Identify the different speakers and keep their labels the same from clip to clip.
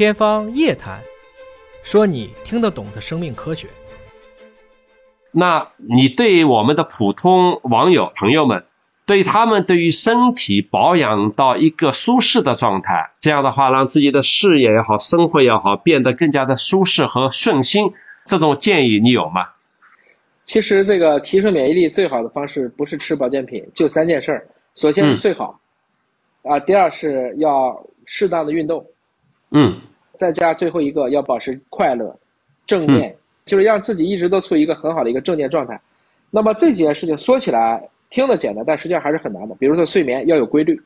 Speaker 1: 天方夜谭，说你听得懂的生命科学。
Speaker 2: 那你对我们的普通网友朋友们，对他们对于身体保养到一个舒适的状态，这样的话让自己的事业也好，生活也好，变得更加的舒适和顺心，这种建议你有吗？
Speaker 3: 其实这个提升免疫力最好的方式不是吃保健品，就三件事儿。首先是睡好，啊，第二是要适当的运动，
Speaker 2: 嗯，
Speaker 3: 再加最后一个要保持快乐、正念，就是让自己一直都处于一个很好的一个正念状态。那么这几件事情说起来听得简单，但实际上还是很难的。比如说睡眠要有规律，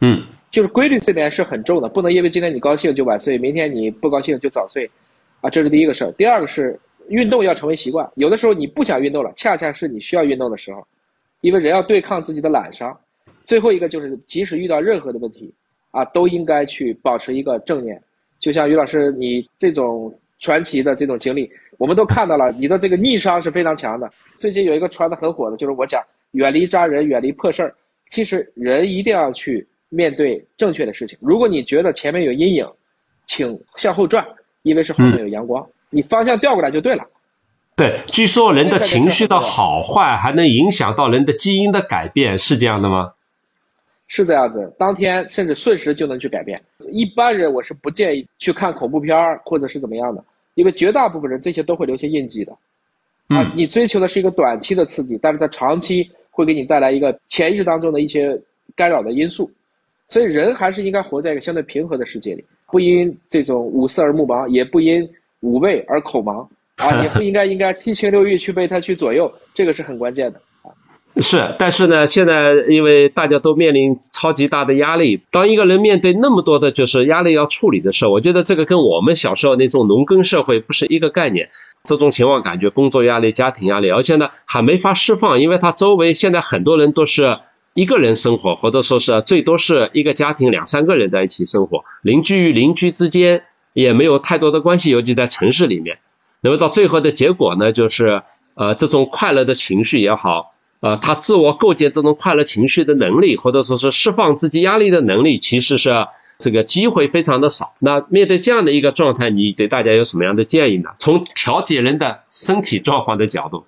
Speaker 2: 嗯，
Speaker 3: 就是规律睡眠是很重的，不能因为今天你高兴就晚睡，明天你不高兴就早睡，啊，这是第一个事儿。第二个是。运动要成为习惯，有的时候你不想运动了，恰恰是你需要运动的时候，因为人要对抗自己的懒伤。最后一个就是，即使遇到任何的问题，啊，都应该去保持一个正念。就像于老师你这种传奇的这种经历，我们都看到了，你的这个逆商是非常强的。最近有一个传的很火的，就是我讲远离渣人，远离破事儿。其实人一定要去面对正确的事情。如果你觉得前面有阴影，请向后转，因为是后面有阳光。你方向调过来就对了。
Speaker 2: 对，据说人的情绪的好坏还能影响到人的基因的改变，是这样的吗？
Speaker 3: 是这样子，当天甚至瞬时就能去改变。一般人我是不建议去看恐怖片儿或者是怎么样的，因为绝大部分人这些都会留下印记的。
Speaker 2: 啊，
Speaker 3: 你追求的是一个短期的刺激，但是它长期会给你带来一个潜意识当中的一些干扰的因素。所以人还是应该活在一个相对平和的世界里，不因这种五色而目盲，也不因。五味而口盲啊，也不应该应该七情六欲去被它去左右，这个是很关键的啊。
Speaker 2: 是，但是呢，现在因为大家都面临超级大的压力，当一个人面对那么多的就是压力要处理的时候，我觉得这个跟我们小时候那种农耕社会不是一个概念。这种情况感觉工作压力、家庭压力，而且呢还没法释放，因为他周围现在很多人都是一个人生活，或者说是最多是一个家庭两三个人在一起生活，邻居与邻居之间。也没有太多的关系，尤其在城市里面。那么到最后的结果呢，就是呃，这种快乐的情绪也好，呃，他自我构建这种快乐情绪的能力，或者说是释放自己压力的能力，其实是这个机会非常的少。那面对这样的一个状态，你对大家有什么样的建议呢？从调节人的身体状况的角度，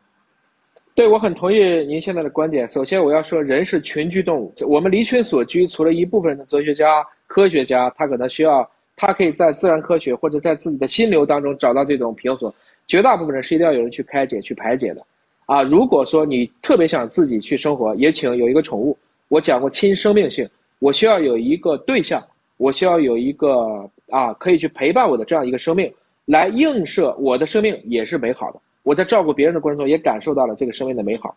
Speaker 3: 对我很同意您现在的观点。首先，我要说，人是群居动物，我们离群所居，除了一部分的哲学家、科学家，他可能需要。他可以在自然科学或者在自己的心流当中找到这种平衡，绝大部分人是一定要有人去开解、去排解的。啊，如果说你特别想自己去生活，也请有一个宠物。我讲过亲生命性，我需要有一个对象，我需要有一个啊可以去陪伴我的这样一个生命，来映射我的生命也是美好的。我在照顾别人的过程中也感受到了这个生命的美好。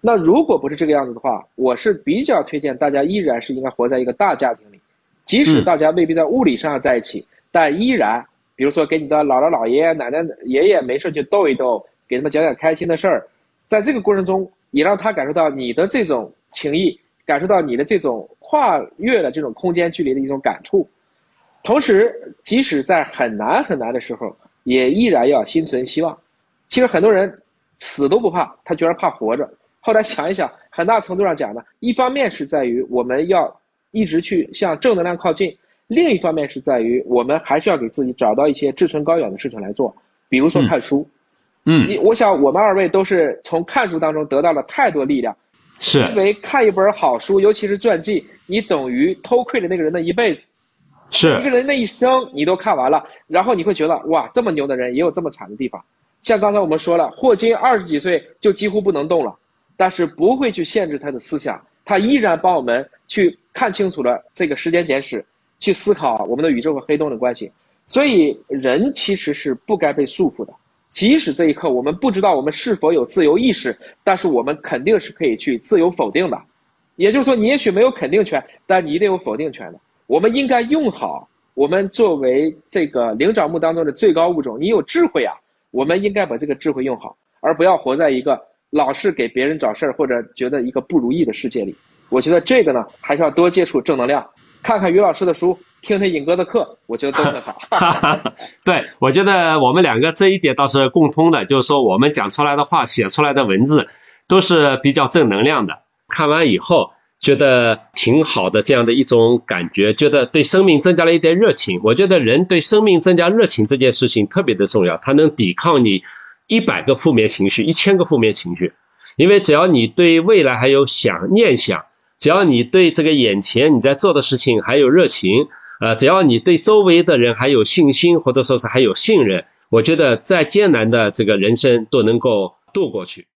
Speaker 3: 那如果不是这个样子的话，我是比较推荐大家依然是应该活在一个大家庭里。即使大家未必在物理上在一起，但依然，比如说给你的姥姥、姥爷、奶奶、爷爷没事去逗一逗，给他们讲讲开心的事儿，在这个过程中，也让他感受到你的这种情谊，感受到你的这种跨越了这种空间距离的一种感触。同时，即使在很难很难的时候，也依然要心存希望。其实很多人死都不怕，他居然怕活着。后来想一想，很大程度上讲呢，一方面是在于我们要。一直去向正能量靠近，另一方面是在于我们还是要给自己找到一些志存高远的事情来做，比如说看书。
Speaker 2: 嗯，
Speaker 3: 我想我们二位都是从看书当中得到了太多力量，
Speaker 2: 是
Speaker 3: 因为看一本好书，尤其是传记，你等于偷窥了那个人的一辈子，
Speaker 2: 是
Speaker 3: 一个人的一生你都看完了，然后你会觉得哇，这么牛的人也有这么惨的地方。像刚才我们说了，霍金二十几岁就几乎不能动了，但是不会去限制他的思想。他依然帮我们去看清楚了这个时间简史，去思考我们的宇宙和黑洞的关系。所以，人其实是不该被束缚的。即使这一刻我们不知道我们是否有自由意识，但是我们肯定是可以去自由否定的。也就是说，你也许没有肯定权，但你一定有否定权的。我们应该用好我们作为这个灵长目当中的最高物种，你有智慧啊，我们应该把这个智慧用好，而不要活在一个。老是给别人找事儿，或者觉得一个不如意的世界里，我觉得这个呢，还是要多接触正能量，看看于老师的书，听听尹哥的课，我觉得都很好。
Speaker 2: 对，我觉得我们两个这一点倒是共通的，就是说我们讲出来的话，写出来的文字都是比较正能量的。看完以后，觉得挺好的这样的一种感觉，觉得对生命增加了一点热情。我觉得人对生命增加热情这件事情特别的重要，它能抵抗你一百个负面情绪、一千个负面情绪。因为只要你对未来还有想念想，只要你对这个眼前你在做的事情还有热情，呃，只要你对周围的人还有信心，或者说是还有信任，我觉得再艰难的这个人生都能够度过去。